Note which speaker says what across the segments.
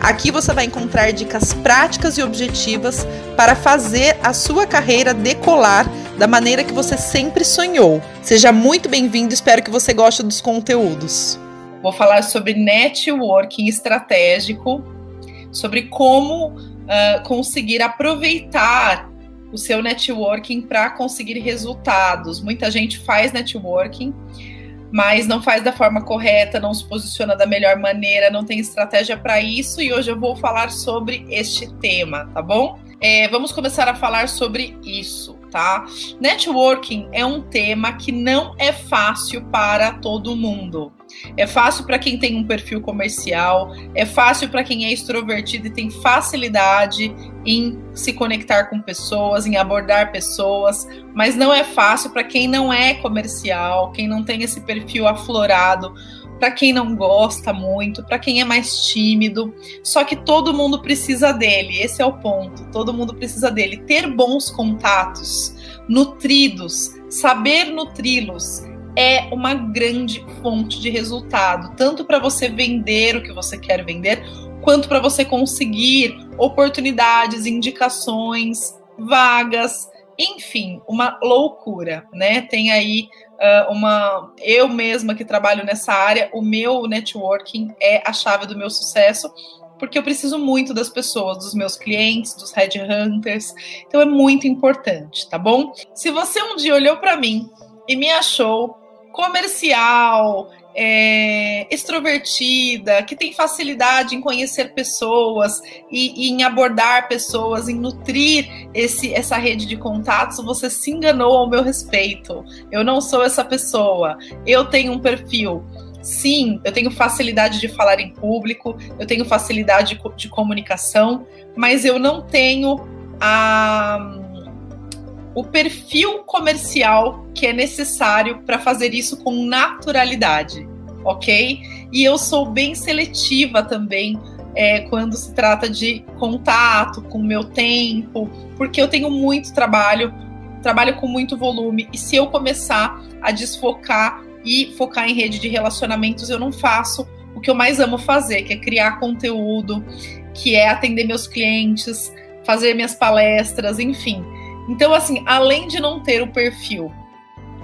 Speaker 1: Aqui você vai encontrar dicas práticas e objetivas para fazer a sua carreira decolar da maneira que você sempre sonhou. Seja muito bem-vindo, espero que você goste dos conteúdos.
Speaker 2: Vou falar sobre networking estratégico, sobre como uh, conseguir aproveitar o seu networking para conseguir resultados. Muita gente faz networking mas não faz da forma correta, não se posiciona da melhor maneira, não tem estratégia para isso. E hoje eu vou falar sobre este tema, tá bom? É, vamos começar a falar sobre isso, tá? Networking é um tema que não é fácil para todo mundo. É fácil para quem tem um perfil comercial, é fácil para quem é extrovertido e tem facilidade em se conectar com pessoas, em abordar pessoas, mas não é fácil para quem não é comercial, quem não tem esse perfil aflorado, para quem não gosta muito, para quem é mais tímido. Só que todo mundo precisa dele, esse é o ponto. Todo mundo precisa dele. Ter bons contatos, nutridos, saber nutri-los é uma grande fonte de resultado, tanto para você vender o que você quer vender, quanto para você conseguir oportunidades, indicações, vagas, enfim, uma loucura, né? Tem aí uh, uma. Eu mesma que trabalho nessa área, o meu networking é a chave do meu sucesso, porque eu preciso muito das pessoas, dos meus clientes, dos headhunters. Então é muito importante, tá bom? Se você um dia olhou para mim e me achou comercial, é, extrovertida, que tem facilidade em conhecer pessoas e, e, em abordar pessoas, em nutrir esse, essa rede de contatos, você se enganou ao meu respeito. Eu não sou essa pessoa. Eu tenho um perfil. Sim, eu tenho facilidade de falar em público, eu tenho facilidade de, de comunicação, mas eu não tenho a o perfil comercial que é necessário para fazer isso com naturalidade, ok? E eu sou bem seletiva também é, quando se trata de contato com o meu tempo, porque eu tenho muito trabalho, trabalho com muito volume, e se eu começar a desfocar e focar em rede de relacionamentos, eu não faço o que eu mais amo fazer, que é criar conteúdo, que é atender meus clientes, fazer minhas palestras, enfim. Então, assim, além de não ter o perfil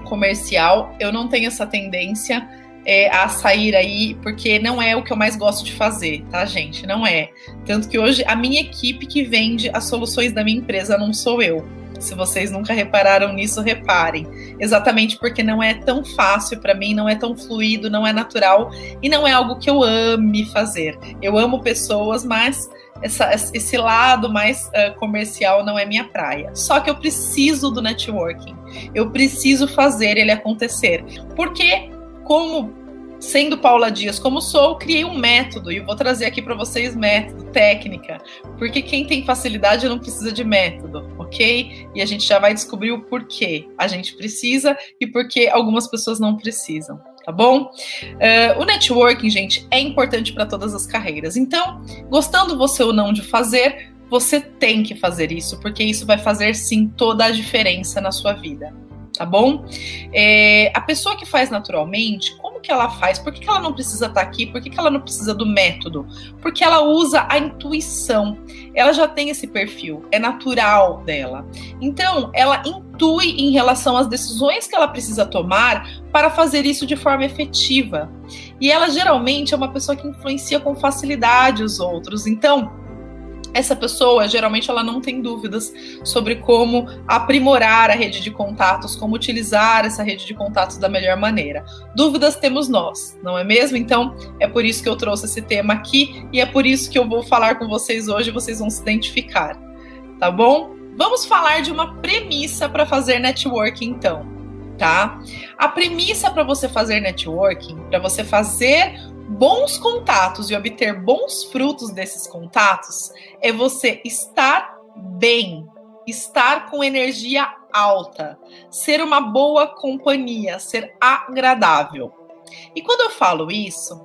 Speaker 2: comercial, eu não tenho essa tendência é, a sair aí, porque não é o que eu mais gosto de fazer, tá, gente? Não é. Tanto que hoje a minha equipe que vende as soluções da minha empresa não sou eu. Se vocês nunca repararam nisso, reparem. Exatamente porque não é tão fácil para mim, não é tão fluido, não é natural e não é algo que eu ame fazer. Eu amo pessoas, mas essa, esse lado mais uh, comercial não é minha praia. Só que eu preciso do networking. Eu preciso fazer ele acontecer. Porque, como sendo Paula Dias como sou, criei um método e vou trazer aqui para vocês método, técnica, porque quem tem facilidade não precisa de método, ok? E a gente já vai descobrir o porquê a gente precisa e porque algumas pessoas não precisam tá bom? Uh, o networking, gente, é importante para todas as carreiras. Então, gostando você ou não de fazer, você tem que fazer isso, porque isso vai fazer sim toda a diferença na sua vida, tá bom? É, a pessoa que faz naturalmente, que ela faz? Por que, que ela não precisa estar tá aqui? Por que, que ela não precisa do método? Porque ela usa a intuição. Ela já tem esse perfil, é natural dela. Então, ela intui em relação às decisões que ela precisa tomar para fazer isso de forma efetiva. E ela geralmente é uma pessoa que influencia com facilidade os outros. Então, essa pessoa geralmente ela não tem dúvidas sobre como aprimorar a rede de contatos, como utilizar essa rede de contatos da melhor maneira. Dúvidas temos nós, não é mesmo? Então é por isso que eu trouxe esse tema aqui e é por isso que eu vou falar com vocês hoje, vocês vão se identificar, tá bom? Vamos falar de uma premissa para fazer networking então tá? A premissa para você fazer networking, para você fazer bons contatos e obter bons frutos desses contatos, é você estar bem, estar com energia alta, ser uma boa companhia, ser agradável. E quando eu falo isso,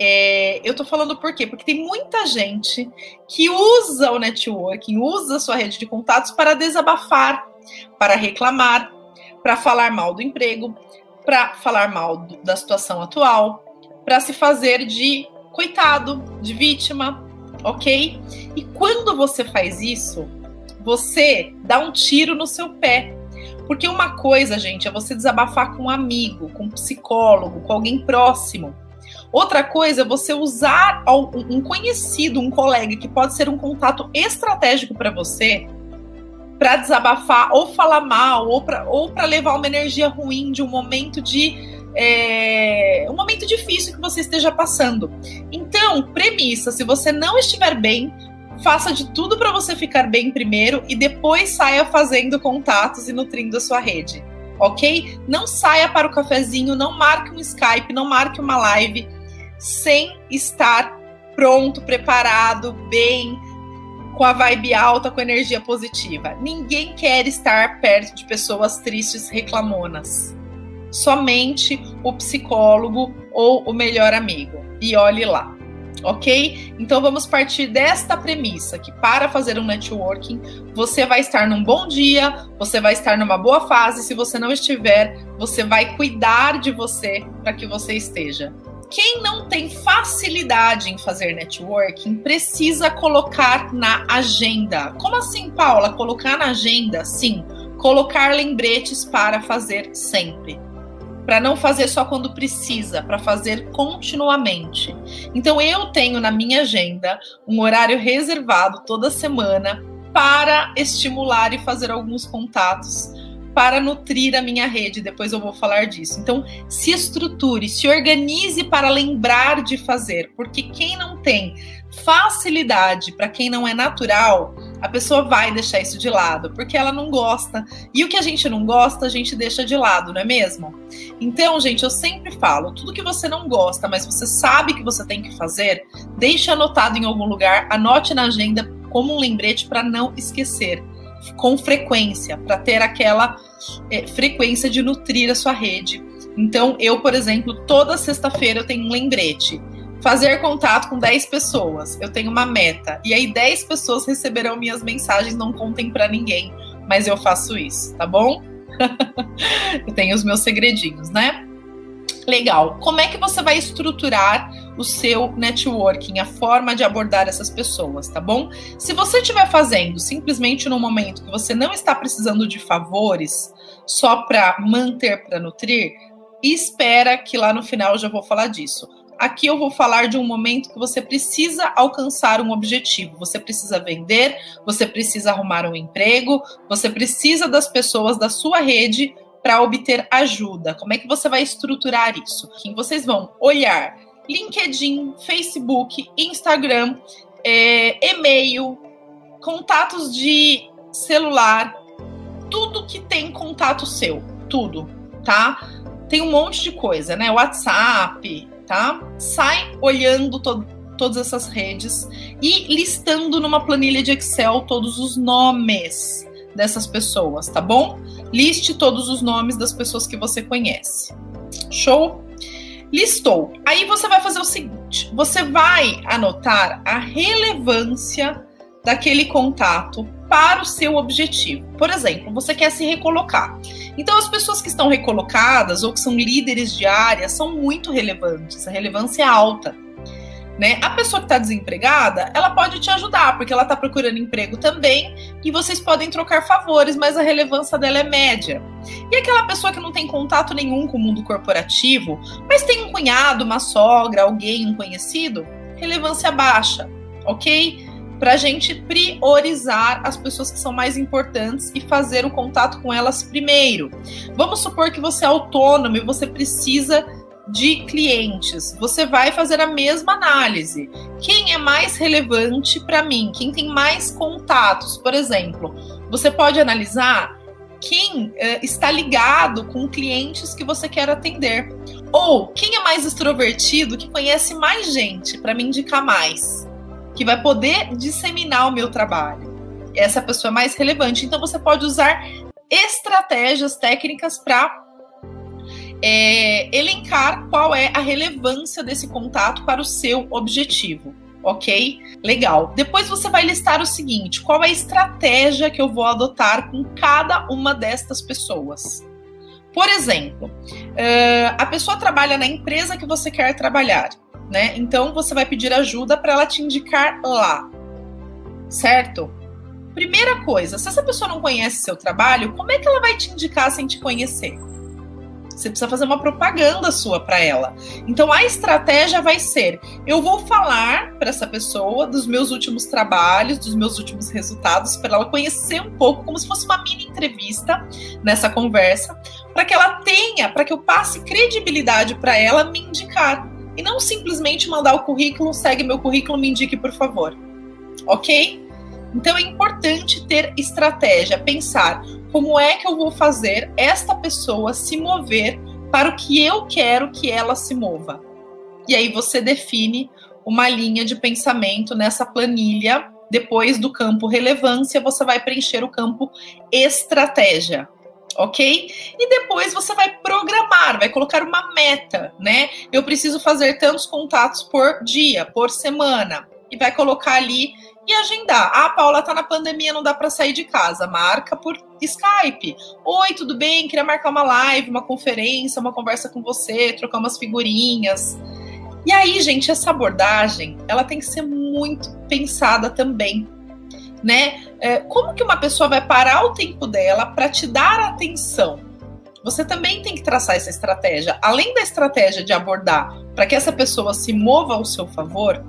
Speaker 2: é, eu tô falando por quê? Porque tem muita gente que usa o networking, usa a sua rede de contatos para desabafar, para reclamar, para falar mal do emprego, para falar mal do, da situação atual, para se fazer de coitado, de vítima, ok? E quando você faz isso, você dá um tiro no seu pé. Porque uma coisa, gente, é você desabafar com um amigo, com um psicólogo, com alguém próximo. Outra coisa é você usar um conhecido, um colega, que pode ser um contato estratégico para você, para desabafar ou falar mal, ou para levar uma energia ruim de um momento de. É, um momento difícil que você esteja passando. Então, premissa: se você não estiver bem, faça de tudo para você ficar bem primeiro e depois saia fazendo contatos e nutrindo a sua rede, ok? Não saia para o cafezinho, não marque um Skype, não marque uma live sem estar pronto, preparado, bem, com a vibe alta, com energia positiva. Ninguém quer estar perto de pessoas tristes, reclamonas. Somente o psicólogo ou o melhor amigo. E olhe lá ok? Então vamos partir desta premissa que para fazer um networking você vai estar num bom dia, você vai estar numa boa fase. Se você não estiver, você vai cuidar de você para que você esteja. Quem não tem facilidade em fazer networking precisa colocar na agenda. Como assim, Paula? Colocar na agenda? Sim, colocar lembretes para fazer sempre para não fazer só quando precisa, para fazer continuamente. Então eu tenho na minha agenda um horário reservado toda semana para estimular e fazer alguns contatos para nutrir a minha rede, depois eu vou falar disso. Então, se estruture, se organize para lembrar de fazer, porque quem não tem facilidade para quem não é natural, a pessoa vai deixar isso de lado, porque ela não gosta. E o que a gente não gosta, a gente deixa de lado, não é mesmo? Então, gente, eu sempre falo, tudo que você não gosta, mas você sabe que você tem que fazer, deixe anotado em algum lugar, anote na agenda como um lembrete para não esquecer com frequência, para ter aquela é, frequência de nutrir a sua rede. Então, eu, por exemplo, toda sexta-feira eu tenho um lembrete. Fazer contato com 10 pessoas. Eu tenho uma meta. E aí, 10 pessoas receberão minhas mensagens, não contem para ninguém. Mas eu faço isso, tá bom? eu tenho os meus segredinhos, né? Legal. Como é que você vai estruturar o seu networking, a forma de abordar essas pessoas, tá bom? Se você estiver fazendo simplesmente no momento que você não está precisando de favores, só para manter, para nutrir, espera que lá no final eu já vou falar disso. Aqui eu vou falar de um momento que você precisa alcançar um objetivo. Você precisa vender, você precisa arrumar um emprego, você precisa das pessoas da sua rede para obter ajuda. Como é que você vai estruturar isso? Vocês vão olhar LinkedIn, Facebook, Instagram, é, e-mail, contatos de celular, tudo que tem contato seu, tudo, tá? Tem um monte de coisa, né? WhatsApp, tá? Sai olhando todas essas redes e listando numa planilha de Excel todos os nomes dessas pessoas, tá bom? Liste todos os nomes das pessoas que você conhece. Show? Listou. Aí você vai fazer o seguinte: você vai anotar a relevância daquele contato para o seu objetivo. Por exemplo, você quer se recolocar. Então, as pessoas que estão recolocadas ou que são líderes de área são muito relevantes, a relevância é alta. Né? A pessoa que está desempregada, ela pode te ajudar, porque ela está procurando emprego também, e vocês podem trocar favores, mas a relevância dela é média. E aquela pessoa que não tem contato nenhum com o mundo corporativo, mas tem um cunhado, uma sogra, alguém, um conhecido, relevância baixa, ok? Para a gente priorizar as pessoas que são mais importantes e fazer o contato com elas primeiro. Vamos supor que você é autônomo e você precisa de clientes, você vai fazer a mesma análise. Quem é mais relevante para mim? Quem tem mais contatos? Por exemplo, você pode analisar quem uh, está ligado com clientes que você quer atender. Ou quem é mais extrovertido, que conhece mais gente para me indicar mais, que vai poder disseminar o meu trabalho. Essa pessoa é mais relevante. Então você pode usar estratégias técnicas para é, elencar qual é a relevância desse contato para o seu objetivo. Ok? Legal. Depois você vai listar o seguinte: qual é a estratégia que eu vou adotar com cada uma destas pessoas? Por exemplo, uh, a pessoa trabalha na empresa que você quer trabalhar, né? Então você vai pedir ajuda para ela te indicar lá, certo? Primeira coisa, se essa pessoa não conhece seu trabalho, como é que ela vai te indicar sem te conhecer? Você precisa fazer uma propaganda sua para ela. Então a estratégia vai ser: eu vou falar para essa pessoa dos meus últimos trabalhos, dos meus últimos resultados, para ela conhecer um pouco, como se fosse uma mini entrevista nessa conversa, para que ela tenha, para que eu passe credibilidade para ela me indicar. E não simplesmente mandar o currículo, segue meu currículo, me indique, por favor. Ok? Então é importante ter estratégia, pensar como é que eu vou fazer esta pessoa se mover para o que eu quero que ela se mova. E aí você define uma linha de pensamento nessa planilha. Depois do campo relevância, você vai preencher o campo estratégia ok? E depois você vai programar, vai colocar uma meta, né? Eu preciso fazer tantos contatos por dia, por semana, e vai colocar ali e agendar. Ah, Paula, tá na pandemia, não dá para sair de casa. Marca por Skype. Oi, tudo bem? Queria marcar uma live, uma conferência, uma conversa com você, trocar umas figurinhas. E aí, gente, essa abordagem, ela tem que ser muito pensada também, né? É, como que uma pessoa vai parar o tempo dela para te dar atenção? Você também tem que traçar essa estratégia. Além da estratégia de abordar para que essa pessoa se mova ao seu favor,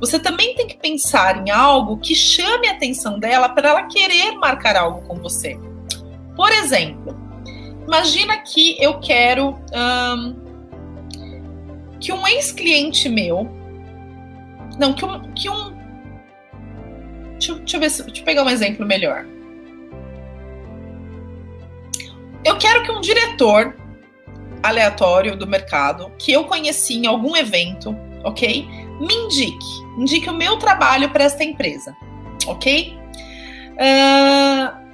Speaker 2: você também tem que pensar em algo que chame a atenção dela para ela querer marcar algo com você. Por exemplo, imagina que eu quero que um ex-cliente meu. Não, que um. Que um deixa, deixa, eu ver deixa eu pegar um exemplo melhor. Eu quero que um diretor aleatório do mercado que eu conheci em algum evento, ok? Me indique indique o meu trabalho para esta empresa, ok? Uh,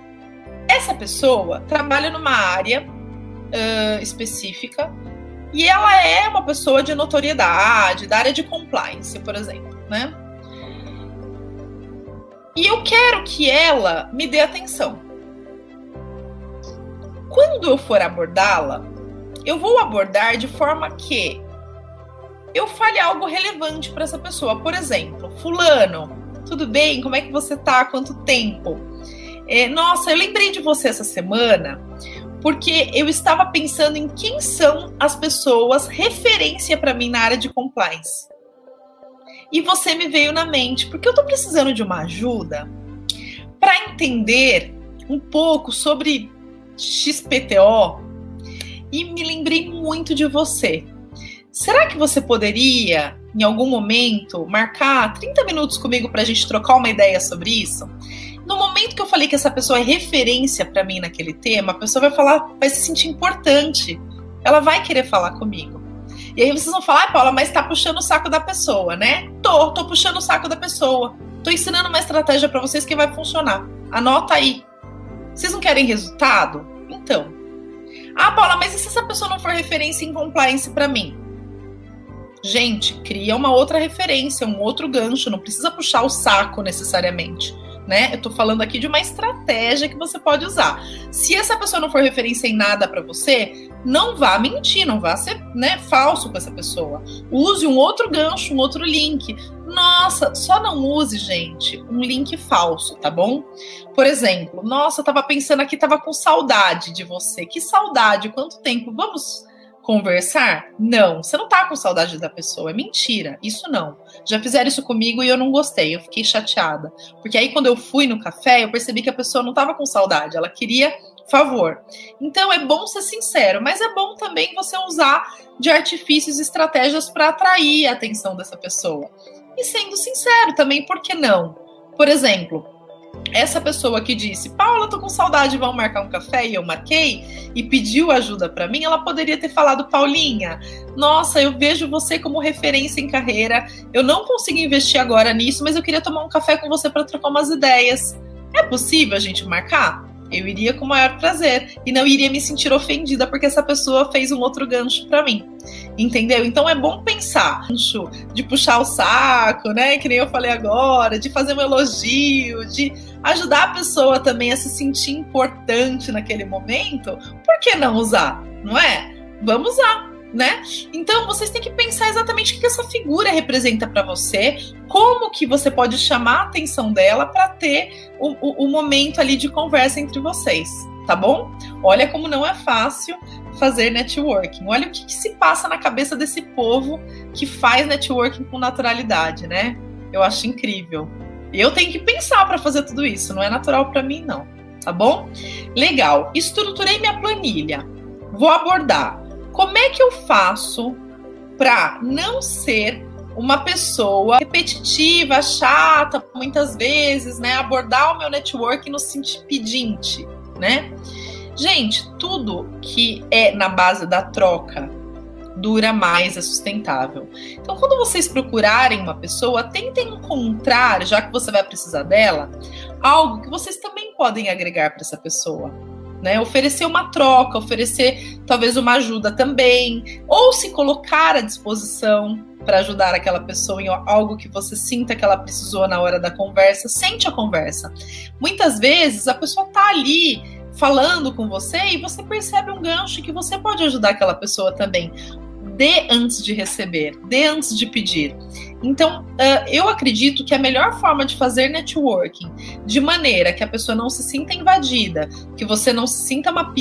Speaker 2: essa pessoa trabalha numa área uh, específica e ela é uma pessoa de notoriedade, da área de compliance, por exemplo, né? E eu quero que ela me dê atenção. Quando eu for abordá-la, eu vou abordar de forma que eu fale algo relevante para essa pessoa. Por exemplo, fulano, tudo bem? Como é que você tá? Quanto tempo? É, nossa, eu lembrei de você essa semana porque eu estava pensando em quem são as pessoas referência para mim na área de compliance. E você me veio na mente, porque eu estou precisando de uma ajuda para entender um pouco sobre XPTO e me lembrei muito de você. Será que você poderia, em algum momento, marcar 30 minutos comigo para a gente trocar uma ideia sobre isso? No momento que eu falei que essa pessoa é referência para mim naquele tema, a pessoa vai falar, vai se sentir importante. Ela vai querer falar comigo. E aí vocês vão falar, ah, Paula, mas tá puxando o saco da pessoa, né? Tô, tô puxando o saco da pessoa. Tô ensinando uma estratégia para vocês que vai funcionar. Anota aí. Vocês não querem resultado? Então. Ah, Paula, mas e se essa pessoa não for referência em compliance para mim? Gente, cria uma outra referência, um outro gancho, não precisa puxar o saco necessariamente. Né? Eu tô falando aqui de uma estratégia que você pode usar. Se essa pessoa não for referência em nada para você, não vá mentir, não vá ser né, falso com essa pessoa. Use um outro gancho, um outro link. Nossa, só não use, gente, um link falso, tá bom? Por exemplo, nossa, tava pensando aqui, tava com saudade de você. Que saudade, quanto tempo? Vamos conversar? Não, você não tá com saudade da pessoa, é mentira. Isso não. Já fizeram isso comigo e eu não gostei, eu fiquei chateada. Porque aí quando eu fui no café, eu percebi que a pessoa não tava com saudade, ela queria favor. Então é bom ser sincero, mas é bom também você usar de artifícios e estratégias para atrair a atenção dessa pessoa. E sendo sincero também, por que não? Por exemplo, essa pessoa que disse, Paula, tô com saudade, vamos marcar um café, e eu marquei, e pediu ajuda para mim, ela poderia ter falado, Paulinha, nossa, eu vejo você como referência em carreira, eu não consigo investir agora nisso, mas eu queria tomar um café com você para trocar umas ideias. É possível a gente marcar? Eu iria com o maior prazer e não iria me sentir ofendida porque essa pessoa fez um outro gancho para mim. Entendeu? Então é bom pensar gancho de puxar o saco, né? Que nem eu falei agora, de fazer um elogio, de ajudar a pessoa também a se sentir importante naquele momento. Por que não usar? Não é? Vamos usar né? Então vocês têm que pensar exatamente o que essa figura representa para você, como que você pode chamar a atenção dela para ter o, o, o, momento ali de conversa entre vocês, tá bom? Olha como não é fácil fazer networking. Olha o que, que se passa na cabeça desse povo que faz networking com naturalidade, né? Eu acho incrível. Eu tenho que pensar para fazer tudo isso, não é natural para mim não, tá bom? Legal. Estruturei minha planilha. Vou abordar como é que eu faço para não ser uma pessoa repetitiva, chata, muitas vezes, né? Abordar o meu network no sentido pedinte, né? Gente, tudo que é na base da troca dura mais, é sustentável. Então, quando vocês procurarem uma pessoa, tentem encontrar, já que você vai precisar dela, algo que vocês também podem agregar para essa pessoa né? Oferecer uma troca, oferecer talvez uma ajuda também, ou se colocar à disposição para ajudar aquela pessoa em algo que você sinta que ela precisou na hora da conversa, sente a conversa. Muitas vezes a pessoa está ali falando com você e você percebe um gancho que você pode ajudar aquela pessoa também dê antes de receber, dê antes de pedir. Então, uh, eu acredito que a melhor forma de fazer networking, de maneira que a pessoa não se sinta invadida, que você não se sinta uma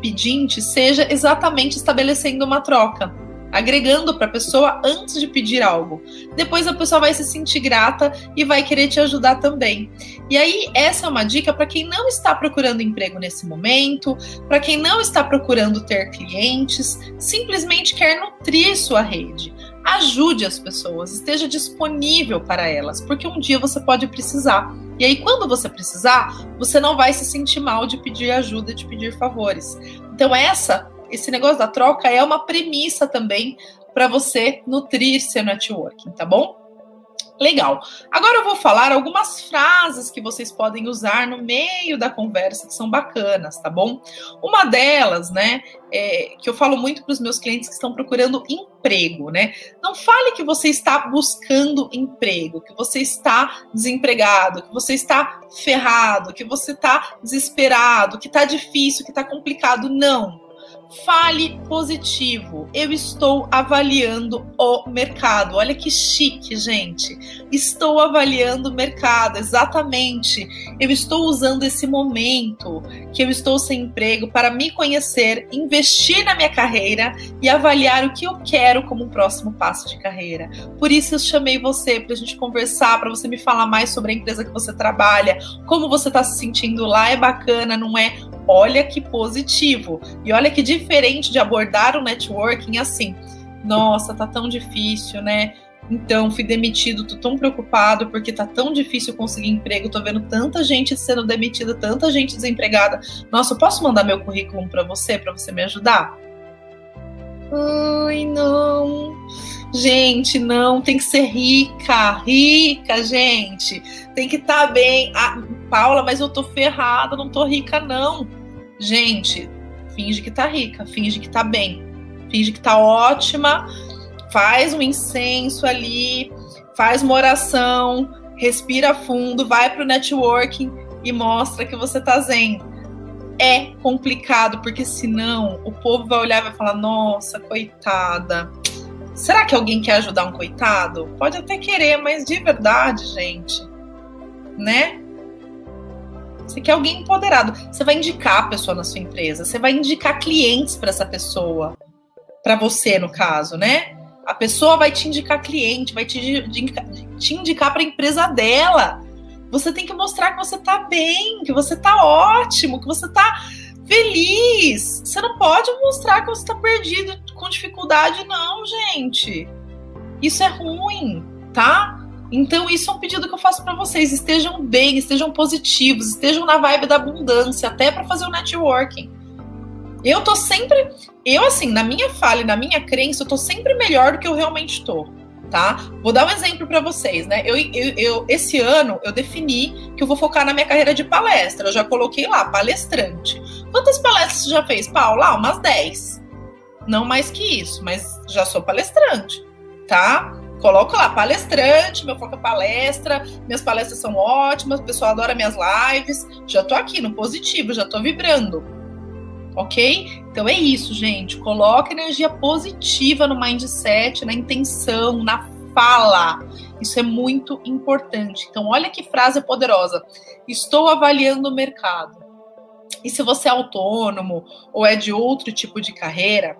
Speaker 2: pedinte, seja exatamente estabelecendo uma troca agregando para a pessoa antes de pedir algo. Depois a pessoa vai se sentir grata e vai querer te ajudar também. E aí, essa é uma dica para quem não está procurando emprego nesse momento, para quem não está procurando ter clientes, simplesmente quer nutrir sua rede. Ajude as pessoas, esteja disponível para elas, porque um dia você pode precisar. E aí, quando você precisar, você não vai se sentir mal de pedir ajuda, de pedir favores. Então, essa esse negócio da troca é uma premissa também para você nutrir seu networking, tá bom? Legal. Agora eu vou falar algumas frases que vocês podem usar no meio da conversa que são bacanas, tá bom? Uma delas, né, é, que eu falo muito para os meus clientes que estão procurando emprego, né? Não fale que você está buscando emprego, que você está desempregado, que você está ferrado, que você está desesperado, que está difícil, que está complicado. Não Fale positivo. Eu estou avaliando o mercado. Olha que chique, gente. Estou avaliando o mercado, exatamente. Eu estou usando esse momento que eu estou sem emprego para me conhecer, investir na minha carreira e avaliar o que eu quero como próximo passo de carreira. Por isso eu chamei você para a gente conversar, para você me falar mais sobre a empresa que você trabalha, como você está se sentindo lá. É bacana, não é? Olha que positivo. E olha que diferente de abordar o networking assim. Nossa, tá tão difícil, né? Então, fui demitido, tô tão preocupado porque tá tão difícil conseguir emprego, tô vendo tanta gente sendo demitida, tanta gente desempregada. Nossa, eu posso mandar meu currículo para você, para você me ajudar? Ai, não. Gente, não, tem que ser rica, rica, gente. Tem que estar tá bem. Ah, Paula, mas eu tô ferrada, não tô rica, não. Gente, finge que tá rica, finge que tá bem, finge que tá ótima, faz um incenso ali, faz uma oração, respira fundo, vai pro networking e mostra que você tá zen. É complicado, porque senão o povo vai olhar e vai falar: nossa, coitada. Será que alguém quer ajudar um coitado? Pode até querer, mas de verdade, gente, né? Você quer alguém empoderado. Você vai indicar a pessoa na sua empresa, você vai indicar clientes para essa pessoa, para você, no caso, né? A pessoa vai te indicar cliente, vai te, te indicar para a empresa dela. Você tem que mostrar que você tá bem, que você tá ótimo, que você tá feliz. Você não pode mostrar que você tá perdido com dificuldade, não, gente. Isso é ruim, tá? Então, isso é um pedido que eu faço para vocês. Estejam bem, estejam positivos, estejam na vibe da abundância, até para fazer o networking. Eu tô sempre, eu assim, na minha fala e na minha crença, eu tô sempre melhor do que eu realmente tô. Tá? Vou dar um exemplo para vocês, né? Eu, eu, eu, esse ano eu defini que eu vou focar na minha carreira de palestra. Eu já coloquei lá, palestrante. Quantas palestras você já fez, Paula? Ah, umas 10. Não mais que isso, mas já sou palestrante, tá? Coloco lá, palestrante, meu foco é palestra, minhas palestras são ótimas, o pessoal adora minhas lives. Já tô aqui no positivo, já tô vibrando. Ok? Então é isso, gente. Coloque energia positiva no mindset, na intenção, na fala. Isso é muito importante. Então, olha que frase poderosa. Estou avaliando o mercado. E se você é autônomo ou é de outro tipo de carreira,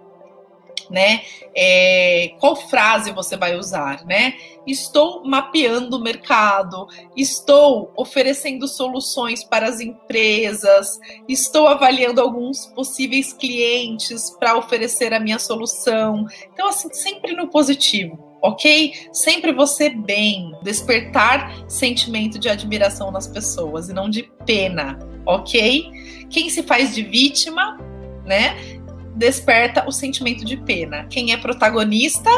Speaker 2: né? É, qual frase você vai usar, né? Estou mapeando o mercado, estou oferecendo soluções para as empresas, estou avaliando alguns possíveis clientes para oferecer a minha solução. Então, assim, sempre no positivo ok? Sempre você bem, despertar sentimento de admiração nas pessoas e não de pena, ok? Quem se faz de vítima, né? Desperta o sentimento de pena. Quem é protagonista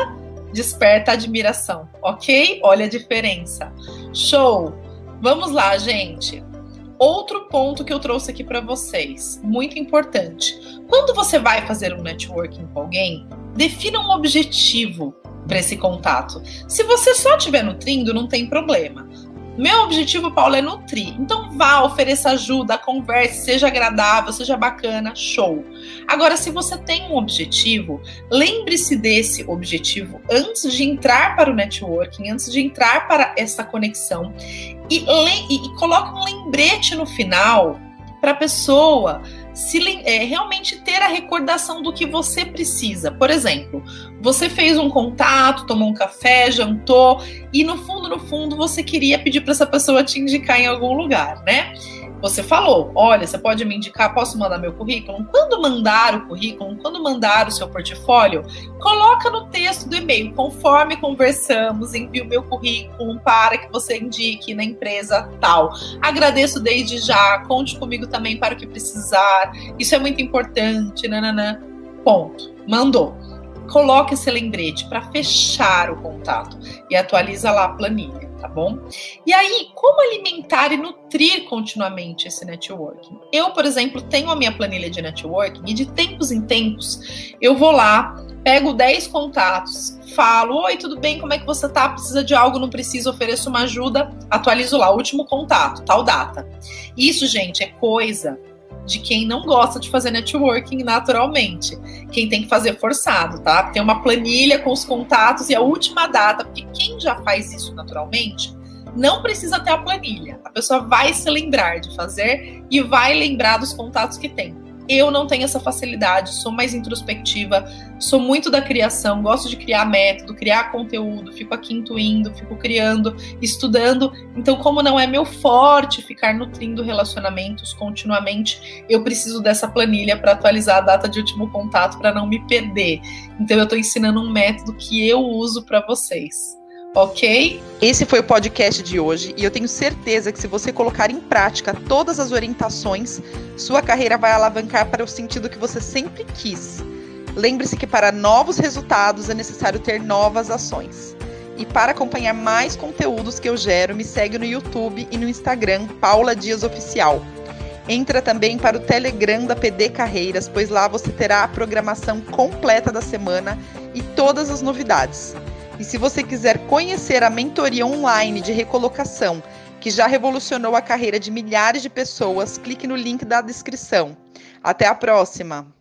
Speaker 2: desperta admiração, ok? Olha a diferença. Show! Vamos lá, gente. Outro ponto que eu trouxe aqui para vocês, muito importante. Quando você vai fazer um networking com alguém, defina um objetivo para esse contato. Se você só estiver nutrindo, não tem problema. Meu objetivo, Paulo, é nutrir. Então vá, ofereça ajuda, converse, seja agradável, seja bacana, show. Agora, se você tem um objetivo, lembre-se desse objetivo antes de entrar para o networking, antes de entrar para essa conexão e, e, e coloque um lembrete no final para a pessoa se é, realmente ter a recordação do que você precisa. Por exemplo, você fez um contato, tomou um café, jantou e no fundo, no fundo, você queria pedir para essa pessoa te indicar em algum lugar, né? Você falou, olha, você pode me indicar, posso mandar meu currículo? Quando mandar o currículo, quando mandar o seu portfólio, coloca no texto do e-mail, conforme conversamos, envio meu currículo para que você indique na empresa tal. Agradeço desde já, conte comigo também para o que precisar. Isso é muito importante, nananã. Ponto. Mandou. Coloque esse lembrete para fechar o contato e atualiza lá a planilha tá bom? E aí, como alimentar e nutrir continuamente esse networking? Eu, por exemplo, tenho a minha planilha de networking e de tempos em tempos eu vou lá, pego 10 contatos, falo: Oi, tudo bem? Como é que você tá? Precisa de algo? Não precisa? Ofereço uma ajuda, atualizo lá, último contato, tal data. Isso, gente, é coisa de quem não gosta de fazer networking naturalmente. Quem tem que fazer forçado, tá? Tem uma planilha com os contatos e a última data, porque quem já faz isso naturalmente não precisa ter a planilha. A pessoa vai se lembrar de fazer e vai lembrar dos contatos que tem. Eu não tenho essa facilidade, sou mais introspectiva, sou muito da criação, gosto de criar método, criar conteúdo, fico aqui intuindo, fico criando, estudando. Então, como não é meu forte ficar nutrindo relacionamentos continuamente, eu preciso dessa planilha para atualizar a data de último contato para não me perder. Então, eu estou ensinando um método que eu uso para vocês ok?
Speaker 1: Esse foi o podcast de hoje e eu tenho certeza que se você colocar em prática todas as orientações, sua carreira vai alavancar para o sentido que você sempre quis. Lembre-se que para novos resultados é necessário ter novas ações. E para acompanhar mais conteúdos que eu gero, me segue no YouTube e no Instagram, Paula Dias Oficial. Entra também para o Telegram da PD Carreiras, pois lá você terá a programação completa da semana e todas as novidades. E se você quiser conhecer a mentoria online de recolocação, que já revolucionou a carreira de milhares de pessoas, clique no link da descrição. Até a próxima!